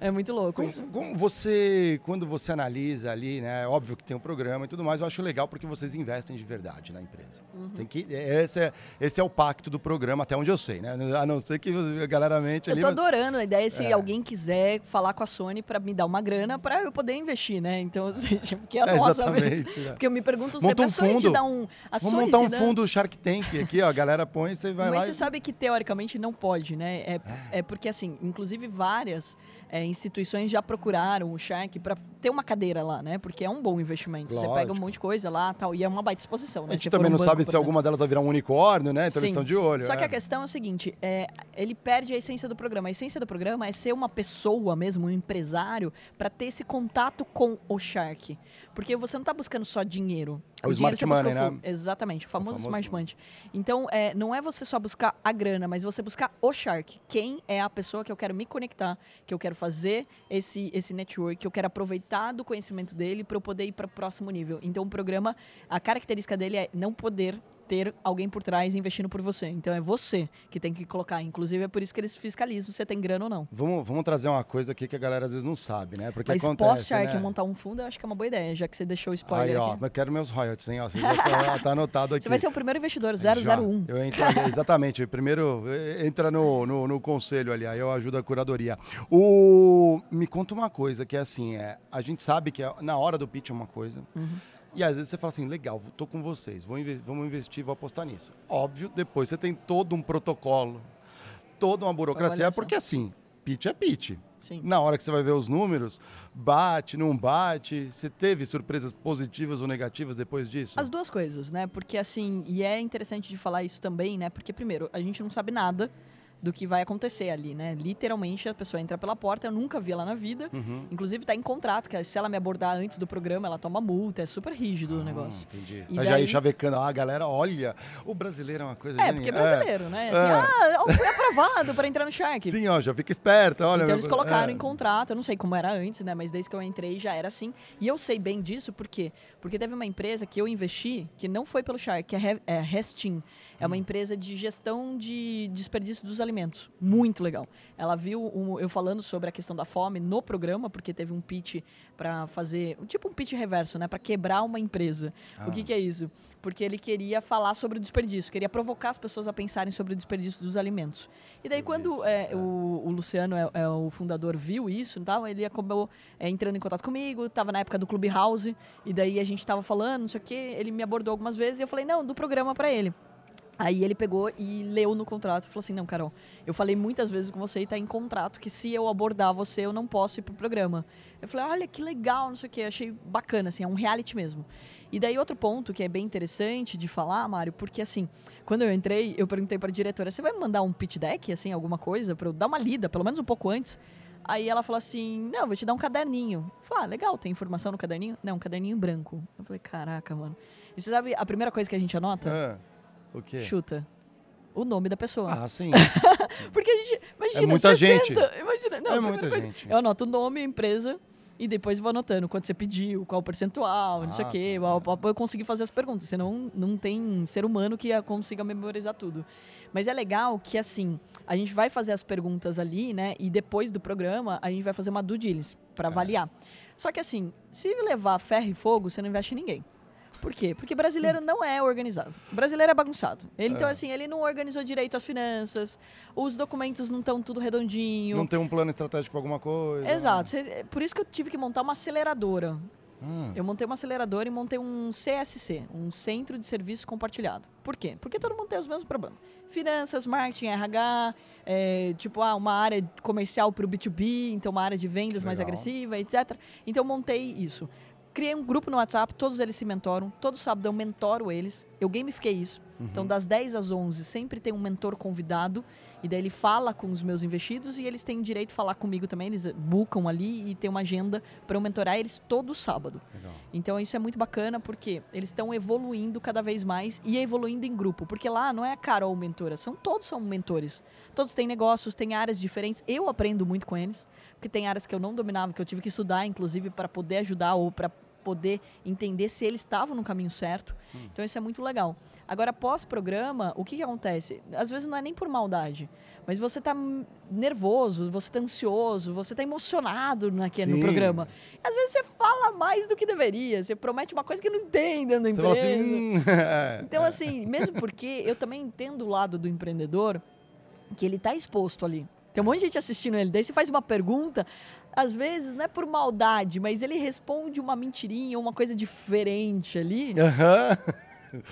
É muito louco Como, como você, quando você analisa ali, né? É óbvio que tem um programa e tudo mais, eu acho legal porque vocês investem de verdade na empresa. Uhum. Tem que, esse, é, esse é o pacto do programa, até onde eu sei, né? A não ser que a galera mente Eu ali. tô mas- adorando a ideia se É. alguém quiser falar com a Sony pra me dar uma grana pra eu poder investir, né? Então, seja, porque é a É, nossa vez. né? Porque eu me pergunto sempre, um a Sony te dá um... A Vamos Sony montar se um dá- fundo Shark Tank aqui, ó. A galera põe e você vai Mas lá. você e- sabe que teoricamente não pode, né? É, é porque, assim, inclusive várias é, instituições já procuraram o Shark para ter uma cadeira lá, né? Porque é um bom investimento. Você pega um Lógico. monte de coisa lá tal, e é uma baita exposição, né? A gente Se também um não banco, sabe se alguma delas vai virar um unicórnio, né? Então eles Sim. estão de olho. Só que é. a questão é o seguinte, é, ele perde a essência do programa. A essência do programa é ser uma pessoa mesmo, um empresário, para ter esse contato com o Shark. Porque você não está buscando só dinheiro. É o dinheiro smart money, o né? Exatamente, o famoso, famoso smart money. Então, é, não é você só buscar a grana, mas você buscar o Shark. Quem é a pessoa que eu quero me conectar, que eu quero fazer esse, esse network, eu quero aproveitar do conhecimento dele para eu poder ir para o próximo nível. Então, o programa, a característica dele é não poder ter alguém por trás investindo por você. Então é você que tem que colocar. Inclusive é por isso que eles fiscalizam se você tem grana ou não. Vamos, vamos trazer uma coisa aqui que a galera às vezes não sabe, né? Porque Mas acontece, pós-Shark né? montar um fundo, eu acho que é uma boa ideia, já que você deixou o Aí, spoiler ó, aqui. eu quero meus royalties, hein? Ó, você já tá, tá anotado aqui. Você vai ser o primeiro investidor, Já. 001. Eu entro, exatamente. Primeiro eh, entra no, no, no conselho ali, aí eu ajudo a curadoria. O, me conta uma coisa, que é assim, é, a gente sabe que é- na hora do pitch é uma coisa. Uhum. E às vezes você fala assim, legal, tô com vocês, vamos investir, vou apostar nisso. Óbvio, depois você tem todo um protocolo, toda uma burocracia, Avaliação. porque assim, pitch é pitch. Sim. Na hora que você vai ver os números, bate, não bate. Você teve surpresas positivas ou negativas depois disso? As duas coisas, né? Porque assim, e é interessante de falar isso também, né? Porque primeiro, a gente não sabe nada do que vai acontecer ali, né? Literalmente a pessoa entra pela porta, eu nunca vi ela na vida. Uhum. Inclusive tá em contrato, que se ela me abordar antes do programa, ela toma multa, é super rígido o negócio. Ah, entendi. E Mas já daí- aí chavecando, ah, galera, olha, o brasileiro é uma coisa É, porque é brasileiro, né? Assim, É. ah, eu fui aprovado para entrar no Shark. Sim, ó, já fica esperto, olha. Então eles colocaram é. em contrato, eu não sei como era antes, né? Mas desde que eu entrei já era assim. E eu sei bem disso, por quê? Porque teve uma empresa que eu investi, que não foi pelo Shark, que é Re- é Restin. É Hum. uma empresa de gestão de desperdício dos alimentos. Muito legal. Ela viu um- eu falando sobre a questão da fome no programa, porque teve um pitch para fazer, tipo um pitch reverso, né? Para quebrar uma empresa. O que, Ah. que é isso? Porque ele queria falar sobre o desperdício, queria provocar as pessoas a pensarem sobre o desperdício dos alimentos. E daí, quando é, é. o, o Luciano, é, é o fundador, viu isso e tal, ele acabou é, entrando em contato comigo, estava na época do Clubhouse, e daí a gente estava falando, não sei o quê, ele me abordou algumas vezes e eu falei, não, do programa para ele. Aí ele pegou e leu no contrato e falou assim: Não, Carol, eu falei muitas vezes com você e tá em contrato que se eu abordar você, eu não posso ir pro programa. Eu falei: Olha que legal, não sei o quê. Achei bacana, assim, é um reality mesmo. E daí outro ponto que é bem interessante de falar, Mário, porque assim, quando eu entrei, eu perguntei para diretora: Você vai me mandar um pitch deck, assim, alguma coisa, para eu dar uma lida, pelo menos um pouco antes? Aí ela falou assim: Não, vou te dar um caderninho. Eu falei: Ah, legal, tem informação no caderninho? Não, um caderninho branco. Eu falei: Caraca, mano. E você sabe a primeira coisa que a gente anota? Ah, o quê? Chuta. O nome da pessoa. Ah, sim. Porque a gente. Imagina, É muita 60, gente. Imagina, não, É muita coisa, gente. Eu anoto o nome, a empresa, e depois vou anotando quanto você pediu, qual o percentual, não sei o Ah, quê. tá. Eu consegui fazer as perguntas, senão não tem ser humano que consiga memorizar tudo. Mas é legal que, assim, a gente vai fazer as perguntas ali, né? E depois do programa, a gente vai fazer uma due diligence para É. avaliar. Só que, assim, se levar ferro e fogo, você não investe em ninguém. Por quê? Porque brasileiro não é organizado. O brasileiro é bagunçado. Ele, Então, É. assim, ele não organizou direito as finanças, os documentos não estão tudo redondinho. Não tem um plano estratégico pra alguma coisa. Exato. Cê- Por isso que eu tive que montar uma aceleradora. Hum, Eu montei uma aceleradora e montei um CSC, um Centro de Serviço Compartilhado. Por quê? Porque todo mundo tem os mesmos problemas. Finanças, marketing, RH, é, tipo, ah, uma área comercial para o B2B, então uma área de vendas mais Legal. agressiva, etc. Então eu montei isso. Criei um grupo no WhatsApp, todos eles se mentoram. Todo sábado eu mentoro eles. Eu gamifiquei isso. Uhum. Então, das 10 às 11, sempre tem um mentor convidado. E daí ele fala com os meus investidos e eles têm direito de falar comigo também. Eles bucam ali e tem uma agenda para eu mentorar eles todo sábado. Legal. Então isso é muito bacana porque eles estão evoluindo cada vez mais e evoluindo em grupo. Porque lá não é a Carol mentora, são todos são mentores. Todos têm negócios, têm áreas diferentes. Eu aprendo muito com eles, porque tem áreas que eu não dominava, que eu tive que estudar, inclusive, para poder ajudar ou para poder entender se eles estavam no caminho certo. Hum. Então isso é muito legal. Agora, pós-programa, o que, que acontece? Às vezes não é nem por maldade, mas você está nervoso, você está ansioso, você está emocionado naquele, no programa. Às vezes você fala mais do que deveria, você promete uma coisa que não tem dentro da empresa. Assim, hum. então, assim, mesmo porque eu também entendo o lado do empreendedor, que ele está exposto ali. Tem um monte de gente assistindo ele. Daí você faz uma pergunta, às vezes não é por maldade, mas ele responde uma mentirinha, uma coisa diferente ali. Uhum.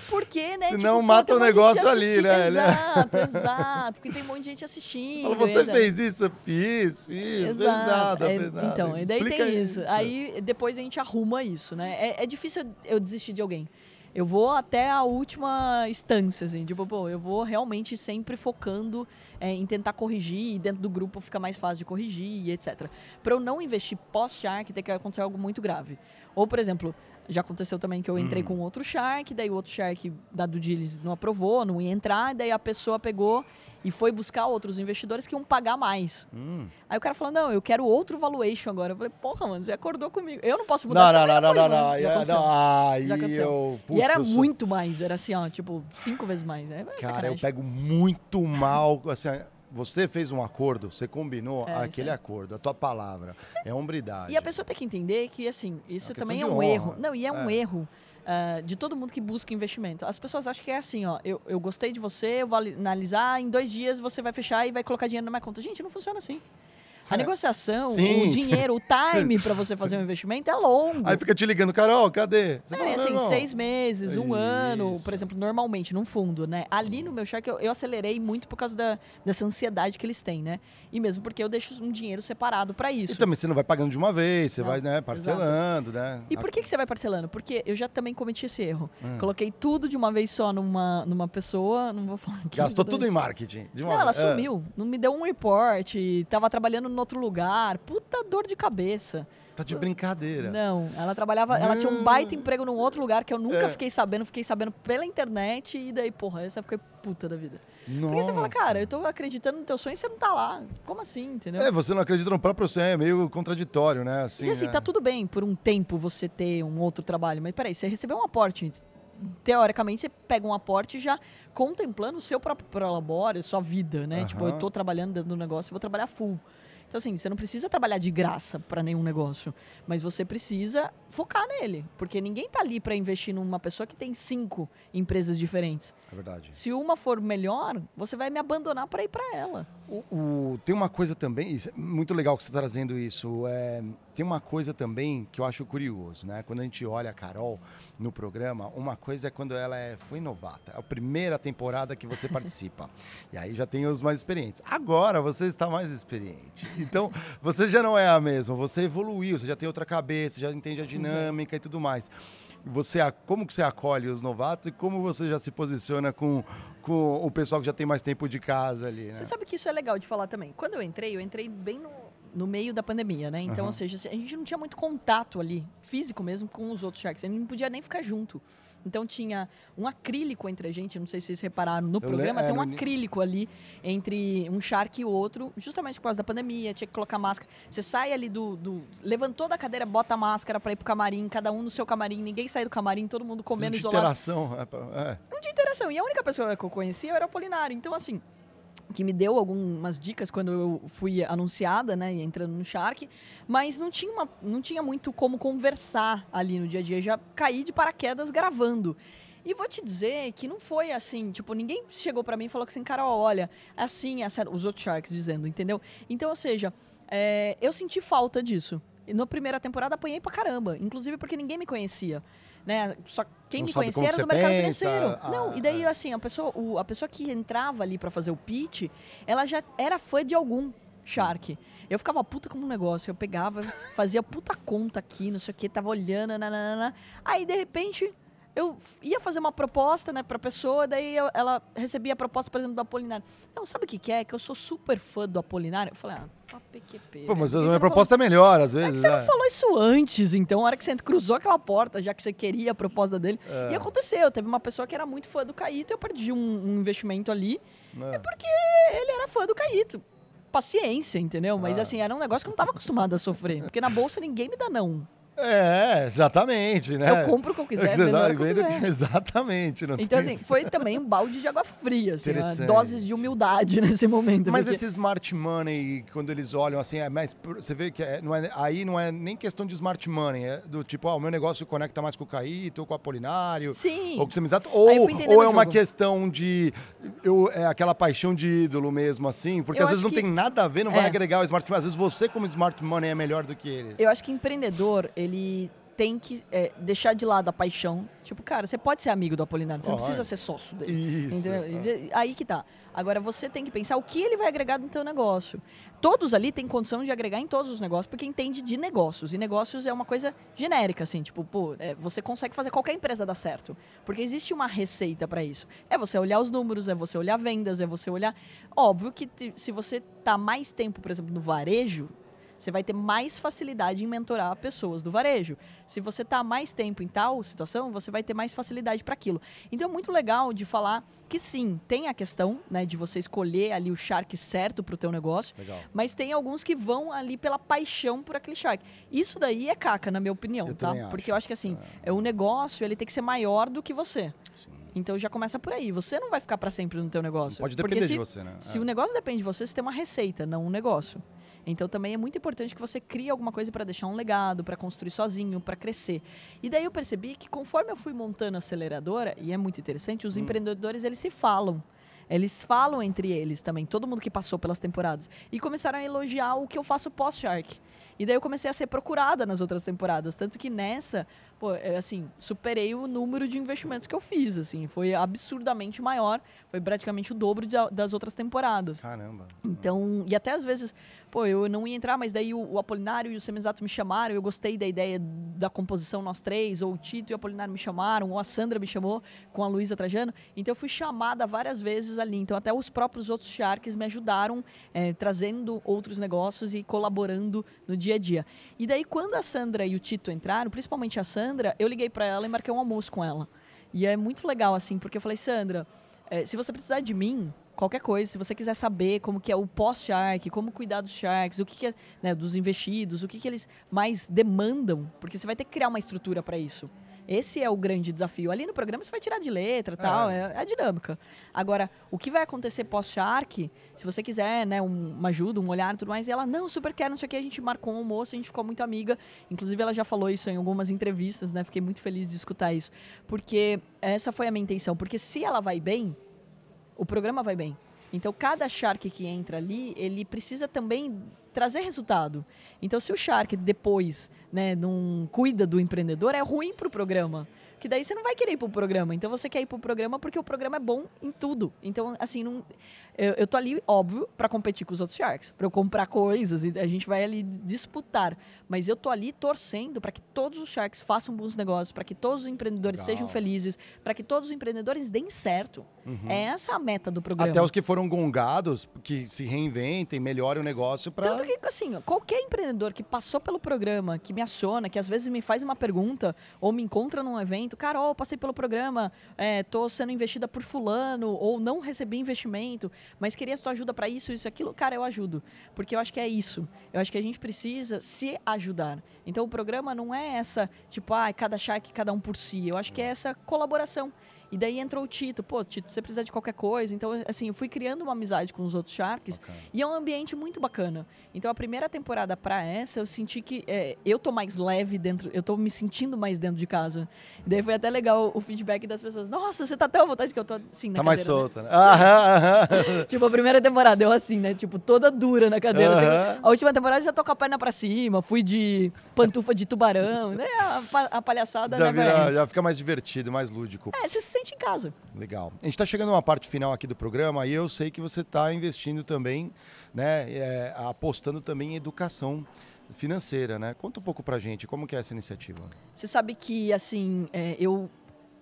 Porque, né? Senão tipo, mata o negócio ali, né? Exato, exato. Porque tem um monte de gente assistindo. Fala, você exato. fez isso, eu fiz, fiz, exato. fez nada, é, fez nada. Então, e daí tem isso. isso. Aí depois a gente arruma isso, né? É, é difícil eu desistir de alguém eu vou até a última instância, assim, tipo, pô, eu vou realmente sempre focando é, em tentar corrigir e dentro do grupo fica mais fácil de corrigir e etc. Para eu não investir pós-Shark, tem que acontecer algo muito grave. Ou, por exemplo, já aconteceu também que eu entrei hum. com outro Shark, daí o outro Shark da do Dilis não aprovou, não ia entrar, daí a pessoa pegou e foi buscar outros investidores que iam pagar mais. Hum. Aí o cara falou: não, eu quero outro valuation agora. Eu falei, porra, mano, você acordou comigo. Eu não posso mudar Não, não, não, não, não, não. Já aconteceu. Já aconteceu. Eu, putz, e era muito mais, era assim, ó, tipo, cinco vezes mais. É, cara, sacanagem. eu pego muito mal, assim. Você fez um acordo, você combinou é, aquele acordo, a tua palavra. É hombridade. E a pessoa tem que entender que, assim, isso é também é um honra. erro. Não, e é, é. um erro uh, de todo mundo que busca investimento. As pessoas acham que é assim, ó, eu, eu gostei de você, eu vou analisar, em dois dias você vai fechar e vai colocar dinheiro na minha conta. Gente, não funciona assim. A é. negociação, Sim. o dinheiro, o time para você fazer um investimento é longo. Aí fica te ligando, Carol, cadê? Você é, fala, assim, seis meses, um Isso. ano, por exemplo, normalmente, num fundo, né? Ali no meu cheque eu, eu, acelerei muito por causa da, dessa ansiedade que eles têm, né? E mesmo porque eu deixo um dinheiro separado para isso. E também você não vai pagando de uma vez, você não, vai né, parcelando, exato. né? E por que, que você vai parcelando? Porque eu já também cometi esse erro. Hum. Coloquei tudo de uma vez só numa, numa pessoa, não vou falar aqui. Gastou tudo em marketing. não, vez. ela sumiu. É. Não me deu um report, tava trabalhando no outro lugar. Puta dor de cabeça. Tá de brincadeira. Não, ela trabalhava, ela tinha um baita emprego num outro lugar que eu nunca é. fiquei sabendo, fiquei sabendo pela internet e daí, porra, essa fiquei puta da vida. Nossa. Porque você fala, cara, eu tô acreditando no teu sonho e você não tá lá. Como assim, entendeu? É, você não acredita no próprio sonho, é meio contraditório, né? Assim, e assim, é. tá tudo bem por um tempo você ter um outro trabalho, mas peraí, você recebeu um aporte teoricamente, você pega um aporte já contemplando o seu próprio prolabore, sua vida, né? Uhum. Tipo, eu tô trabalhando dentro do negócio, vou trabalhar full. Então, assim, você não precisa trabalhar de graça para nenhum negócio, mas você precisa focar nele, porque ninguém tá ali para investir numa pessoa que tem cinco empresas diferentes. É verdade. Se uma for melhor, você vai me abandonar para ir para ela. O, o, tem uma coisa também, é muito legal que você está trazendo isso. É, tem uma coisa também que eu acho curioso, né? Quando a gente olha a Carol no programa, uma coisa é quando ela é, foi novata. É a primeira temporada que você participa. e aí já tem os mais experientes. Agora você está mais experiente. Então, você já não é a mesma, você evoluiu, você já tem outra cabeça, já entende a dinâmica e tudo mais. Você, como que você acolhe os novatos e como você já se posiciona com, com o pessoal que já tem mais tempo de casa ali, né? Você sabe que isso é legal de falar também. Quando eu entrei, eu entrei bem no, no meio da pandemia, né? Então, uhum. ou seja, a gente não tinha muito contato ali, físico mesmo, com os outros sharks. A gente não podia nem ficar junto. Então tinha um acrílico entre a gente, não sei se vocês repararam no eu programa, tem um é, acrílico ali entre um shark e outro, justamente por causa da pandemia, tinha que colocar máscara. Você sai ali do. do levantou da cadeira, bota a máscara para ir pro camarim, cada um no seu camarim, ninguém sai do camarim, todo mundo comendo isolado. Interação, é. Um de interação. E a única pessoa que eu conhecia era o Polinário. Então, assim, que me deu algumas dicas quando eu fui anunciada, né, entrando no Shark, mas não tinha, uma, não tinha muito como conversar ali no dia a dia, já caí de paraquedas gravando. E vou te dizer que não foi assim, tipo, ninguém chegou para mim e falou assim, cara, olha, assim, essa, os outros Sharks dizendo, entendeu? Então, ou seja, é, eu senti falta disso. E na primeira temporada apanhei pra caramba, inclusive porque ninguém me conhecia né? Só quem não me conhecia era do mercado pensa, financeiro. A, não, e daí ah, assim, a pessoa, o, a pessoa que entrava ali para fazer o pitch, ela já era fã de algum Shark. Eu ficava puta como um negócio. Eu pegava, fazia puta conta aqui, não sei o que, tava olhando, nananana. Aí, de repente, eu ia fazer uma proposta, né, pra pessoa, daí eu- ela recebia a proposta, por exemplo, do Apolinário. Não, sabe o que, que é? Que eu sou super fã do Apolinário. Eu falei, ah, pra PQP. Pô, mas a minha proposta é melhor, às falou- É que vezes. você né? não falou isso antes, então, a hora que você cruzou aquela porta, já que você queria a proposta dele. É. E aconteceu, teve uma pessoa que era muito fã do Caíto, eu perdi um, um investimento ali, É. porque ele era fã do Caíto. Paciência, entendeu? Mas Ah. assim, era um negócio que eu não tava acostumado a sofrer. Porque na bolsa ninguém me dá não. É, exatamente, né? Eu compro o que eu quiser, É que vendo eu vendo quiser. Exatamente. Não Então, assim, foi também um balde de água fria, assim, Interessante. doses de humildade nesse momento. Mas porque- esse smart money, quando eles olham assim, é mais, você vê que é- não é- aí não é nem questão de smart money, é do tipo, ah, o meu negócio conecta mais com o Caíto, ou com o Apolinário, Sim. ou com o eu ou, ou é uma questão de eu, é aquela paixão de ídolo mesmo, assim, porque Eu às vezes não que- tem nada a ver, não vai É. agregar o smart money. Às vezes você, como smart money, é melhor do que eles. Eu acho que empreendedor, ele tem que é, deixar de lado a paixão. Tipo, cara, você pode ser amigo do Apolinário, você não Pode. precisa ser sócio dele. Isso. Entendeu? é. Aí que tá. Agora você tem que pensar o que ele vai agregar no teu negócio. Todos ali têm condição de agregar em todos os negócios, porque entende de negócios. E negócios é uma coisa genérica, assim, tipo, pô, é, você consegue fazer qualquer empresa dar certo. Porque existe uma receita para isso. É você olhar os números, é você olhar vendas, é você olhar. Óbvio que se você tá mais tempo, por exemplo, no varejo, você vai ter mais facilidade em mentorar pessoas do varejo. Se você está mais tempo em tal situação, você vai ter mais facilidade para aquilo. Então é muito legal de falar que sim, tem a questão né, de você escolher ali o shark certo para o teu negócio, Legal. mas tem alguns que vão ali pela paixão por aquele shark. Isso daí é caca, na minha opinião, Eu tá? Porque eu acho que assim, é o negócio ele tem que ser maior do que você. Sim. Então já começa por aí. Você não vai ficar para sempre no teu negócio. Pode Porque depender se, de você, né? se É. o negócio depende de você, você tem uma receita, não um negócio. Então também é muito importante que você crie alguma coisa para deixar um legado, para construir sozinho, para crescer. E daí eu percebi que conforme eu fui montando a aceleradora, e é muito interessante, Hum. os empreendedores eles se falam. Eles falam entre eles também, todo mundo que passou pelas temporadas. E começaram a elogiar o que eu faço pós-Shark. E daí eu comecei a ser procurada nas outras temporadas. Tanto que nessa, pô, é, assim, superei o número de investimentos que eu fiz, assim. Foi absurdamente maior. Foi praticamente o dobro de- das outras temporadas. Caramba. Então, e até às vezes, pô, eu não ia entrar, mas daí o, o Apolinário e o Semizato me chamaram, eu gostei da ideia da composição nós três, ou o Tito e o Apolinário me chamaram, ou a Sandra me chamou com a Luísa Trajano. Então eu fui chamada várias vezes ali. Então até os próprios outros Sharks me ajudaram, eh, trazendo outros negócios e colaborando no dia a dia. E daí quando a Sandra e o Tito entraram, principalmente a Sandra, eu liguei para ela e marquei um almoço com ela. E é muito legal, assim, porque eu falei, Sandra, eh, se você precisar de mim, qualquer coisa, se você quiser saber como que é o pós-shark, como cuidar dos sharks, o que, que é, né, dos investidos, o que, que eles mais demandam, porque você vai ter que criar uma estrutura para isso. Esse é o grande desafio. Ali no programa você vai tirar de letra tal, é, é a dinâmica. Agora, o que vai acontecer pós-Shark, se você quiser, né, um- uma ajuda, um olhar e tudo mais, e ela, não, super quero, não sei o que, a gente marcou um almoço, a gente ficou muito amiga. Inclusive, ela já falou isso em algumas entrevistas, né? Fiquei muito feliz de escutar isso. Porque essa foi a minha intenção. Porque se ela vai bem, o programa vai bem. Então, cada Shark que entra ali, ele precisa também trazer resultado. Então, se o Shark depois né, não cuida do empreendedor, é ruim para o programa. Que daí você não vai querer ir para o programa. Então, você quer ir para o programa porque o programa é bom em tudo. Então, assim, não, eu, eu tô ali, óbvio, para competir com os outros Sharks. Para eu comprar coisas e a gente vai ali disputar. Mas eu tô ali torcendo para que todos os Sharks façam bons negócios, para que todos os empreendedores Legal. sejam felizes, para que todos os empreendedores deem certo. É essa a meta do programa. Até os que foram gongados, que se reinventem, melhorem o negócio pra. Tanto que, assim, qualquer empreendedor que passou pelo programa, que me aciona, que às vezes me faz uma pergunta ou me encontra num evento, Carol, passei pelo programa, é, tô sendo investida por fulano ou não recebi investimento, mas queria sua ajuda para isso, isso, aquilo. Cara, eu ajudo, porque eu acho que é isso. Eu acho que a gente precisa se ajudar. Então o programa não é essa, tipo, ah, cada shark, cada um por si. Eu acho que é essa colaboração. E daí entrou o Tito. Pô, Tito, você precisa de qualquer coisa. Então, assim, eu fui criando uma amizade com os outros Sharks. Bacana. E é um ambiente muito bacana. Então, a primeira temporada pra essa, eu senti que é, eu tô mais leve dentro, eu tô me sentindo mais dentro de casa. E daí foi até legal o feedback das pessoas. Nossa, você tá tão à vontade que eu tô assim na Tá mais cadeira, né?" solta, né? Aham, aham. Tipo, a primeira temporada eu assim, né? Tipo, toda dura na cadeira. assim. A última temporada eu já tô com a perna pra cima, fui de pantufa de tubarão, né? A, a palhaçada Já, never vira- já fica mais divertido, mais lúdico. É, você sente em casa. Legal. A gente está chegando numa parte final aqui do programa e eu sei que você está investindo também, né, é, apostando também em educação financeira, né? Conta um pouco pra gente, como que é essa iniciativa? Você sabe que, assim, é, eu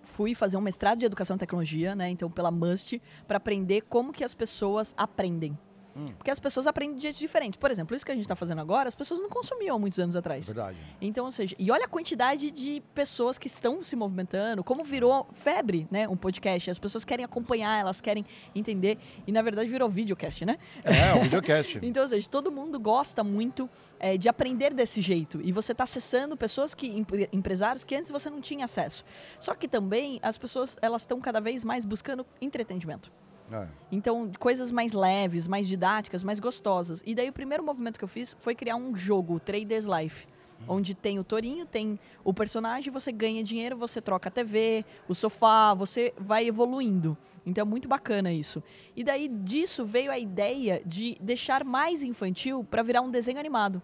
fui fazer um mestrado de educação e tecnologia, né? Então, pela MUST, para aprender como que as pessoas aprendem. Hum. Porque as pessoas aprendem de jeitos diferentes. Por exemplo, isso que a gente está fazendo agora, as pessoas não consumiam há muitos anos atrás. Verdade. Então, ou seja, e olha a quantidade de pessoas que estão se movimentando, como virou febre, né? Um podcast. As pessoas querem acompanhar, elas querem entender. E na verdade virou videocast, né? É, um videocast. então, ou seja, todo mundo gosta muito é, de aprender desse jeito. E você está acessando pessoas que, empresários que antes você não tinha acesso. Só que também as pessoas elas estão cada vez mais buscando entretenimento. É. Então, coisas mais leves, mais didáticas, mais gostosas. E daí o primeiro movimento que eu fiz foi criar um jogo, Traders Life. Onde tem o Torinho, tem o personagem, você ganha dinheiro, você troca a TV, o sofá, você vai evoluindo. Então é muito bacana isso. E daí disso veio a ideia de deixar mais infantil para virar um desenho animado.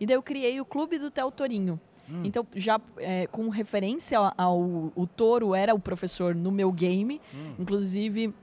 E daí eu criei o Clube do Theo Torinho. Hum. Então, já é, com referência ao, ao, O Toro era o professor no meu game. Hum. Inclusive,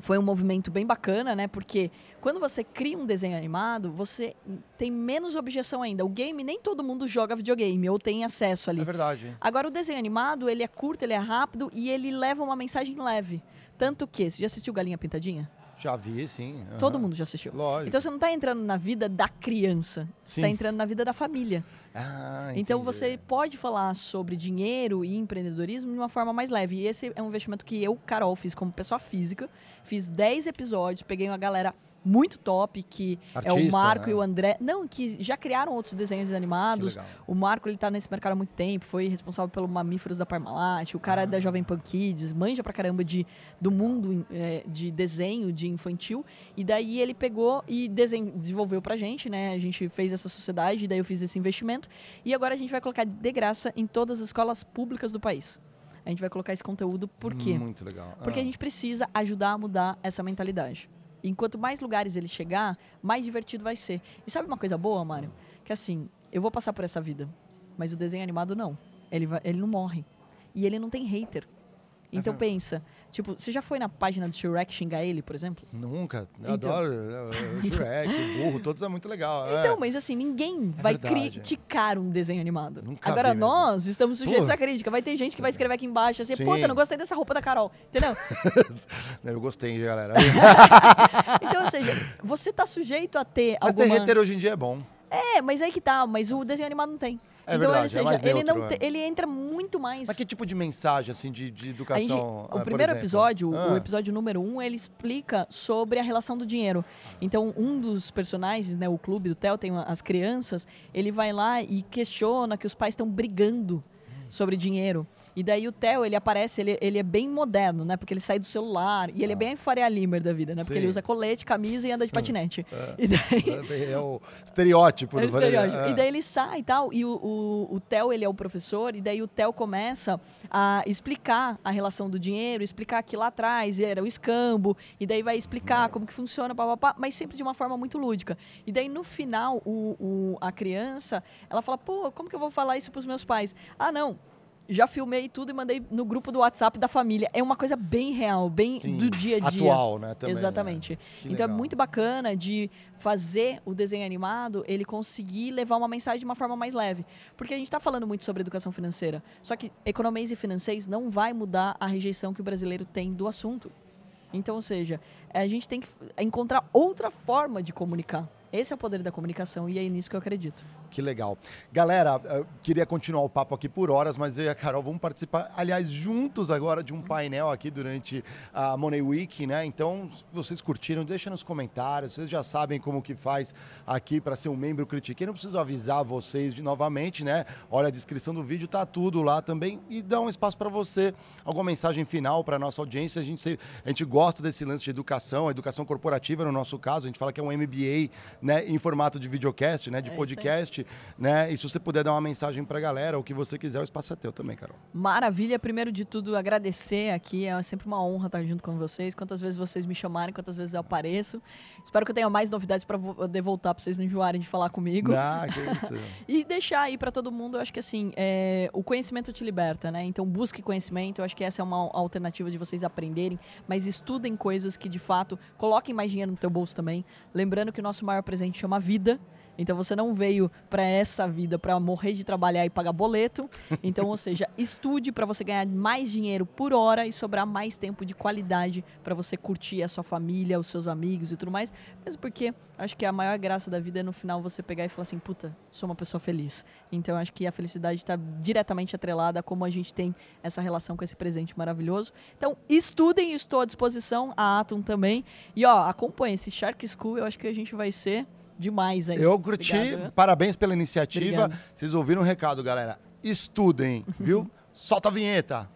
foi um movimento bem bacana, né? Porque quando você cria um desenho animado, você tem menos objeção ainda. O game, nem todo mundo joga videogame ou tem acesso ali. É verdade. Agora, o desenho animado, ele é curto, ele é rápido e ele leva uma mensagem leve. Tanto que, você já assistiu Galinha Pintadinha? Já vi, sim. Uhum. Todo mundo já assistiu. Lógico. Então você não está entrando na vida da criança, você está entrando na vida da família. Ah, então você pode falar sobre dinheiro e empreendedorismo de uma forma mais leve. E esse é um investimento que eu, Carol, fiz como pessoa física. Fiz 10 episódios, peguei uma galera muito top, que Artista, é o Marco né? e o André. Não, que já criaram outros desenhos animados. O Marco, ele tá nesse mercado há muito tempo, foi responsável pelo Mamíferos da Parmalat, o cara ah. é da Jovem Pan Kids, manja pra caramba de, do mundo é, de desenho, de infantil. E daí ele pegou e desenho, desenvolveu pra gente, né? A gente fez essa sociedade, e daí eu fiz esse investimento. E agora a gente vai colocar de graça em todas as escolas públicas do país. A gente vai colocar esse conteúdo por quê? Muito legal. Porque ah. a gente precisa ajudar a mudar essa mentalidade. E quanto mais lugares ele chegar, mais divertido vai ser. E sabe uma coisa boa, Mário? Que assim, eu vou passar por essa vida, mas o desenho animado não. Ele, vai, ele não morre. E ele não tem hater. Então uhum. pensa, tipo, você já foi na página do Shrek xingar ele, por exemplo? Nunca. Eu então. adoro o Shrek, o burro, todos é muito legal. É. Então, é. mas assim, ninguém é vai verdade. criticar um desenho animado. Nunca Agora nós estamos sujeitos Pô. à crítica. Vai ter gente que vai escrever aqui embaixo assim, puta, não gostei dessa roupa da Carol. Entendeu? eu gostei, galera. então, ou seja, você tá sujeito a ter mas alguma... Mas ter hater hoje em dia é bom. É, mas aí que tá, mas o desenho animado não tem. É então, verdade, ele, seja, é ele, neutro, não te, ele entra muito mais. Mas que tipo de mensagem, assim, de, de educação? Gente, o ah, primeiro episódio, ah. o episódio número um, ele explica sobre a relação do dinheiro. Então, um dos personagens, né, o clube do Theo, tem as crianças, ele vai lá e questiona que os pais estão brigando sobre dinheiro. E daí o Theo, ele aparece, ele, ele é bem moderno, né? Porque ele sai do celular. E ele é ah. é bem a Faria Limer da vida, né? Porque Sim. ele usa colete, camisa e anda de patinete. É. E daí... É, é o estereótipo. É o estereótipo. É. E daí ele sai e tal. E o, o, o Theo, ele é o professor. E daí o Theo começa a explicar a relação do dinheiro, explicar que lá atrás era o escambo. E daí vai explicar como que funciona, papapá, mas sempre de uma forma muito lúdica. E daí no final, o, o, a criança, ela fala, pô, como que eu vou falar isso para os meus pais? Ah, não, já filmei tudo e mandei no grupo do WhatsApp da família. É uma coisa bem real, bem Sim, do dia a dia. Atual, né? Também, né? Exatamente. Né? Então é legal. é muito bacana de fazer o desenho animado, ele conseguir levar uma mensagem de uma forma mais leve. Porque a gente está falando muito sobre educação financeira. Só que economês e financeiros não vai mudar a rejeição que o brasileiro tem do assunto. Então, ou seja, a gente tem que encontrar outra forma de comunicar. Esse é o poder da comunicação e é nisso que eu acredito. Que legal. Galera, queria continuar o papo aqui por horas, mas eu e a Carol vamos participar, aliás, juntos agora de um painel aqui durante a Money Week, né? Então, se vocês curtiram, deixa nos comentários. Vocês já sabem como que faz aqui para ser um membro Critiquei. Não preciso avisar vocês de novamente, né? Olha a descrição do vídeo, tá tudo lá também e dá um espaço para você, alguma mensagem final para nossa audiência. A gente a gente gosta desse lance de educação, educação corporativa no nosso caso, a gente fala que é um MBA, né, em formato de videocast, né, de é podcast. Né? E se você puder dar uma mensagem pra galera, o que você quiser, o espaço é teu também, Carol. Maravilha. Primeiro de tudo, agradecer aqui. É sempre uma honra estar junto com vocês. Quantas vezes vocês me chamarem, quantas vezes eu apareço. Espero que eu tenha mais novidades para poder voltar, pra vocês não enjoarem de falar comigo. Ah, que isso. e deixar aí para todo mundo, eu acho que assim, é, o conhecimento te liberta, né? Então busque conhecimento. Eu acho que essa é uma alternativa de vocês aprenderem, mas estudem coisas que de fato coloquem mais dinheiro no teu bolso também. Lembrando que o nosso maior presente chama vida. Então você não veio para essa vida para morrer de trabalhar e pagar boleto. Então, ou seja, estude para você ganhar mais dinheiro por hora e sobrar mais tempo de qualidade para você curtir a sua família, os seus amigos e tudo mais. Mesmo porque acho que a maior graça da vida é no final você pegar e falar assim, puta, sou uma pessoa feliz. Então acho que a felicidade está diretamente atrelada a como a gente tem essa relação com esse presente maravilhoso. Então estudem, estou à disposição, a Atom também. E ó, acompanhe esse Shark School, eu acho que a gente vai ser demais aí. Eu curti, Obrigado, parabéns pela iniciativa. Obrigado. Vocês ouviram o recado, galera. Estudem, viu? Solta a vinheta.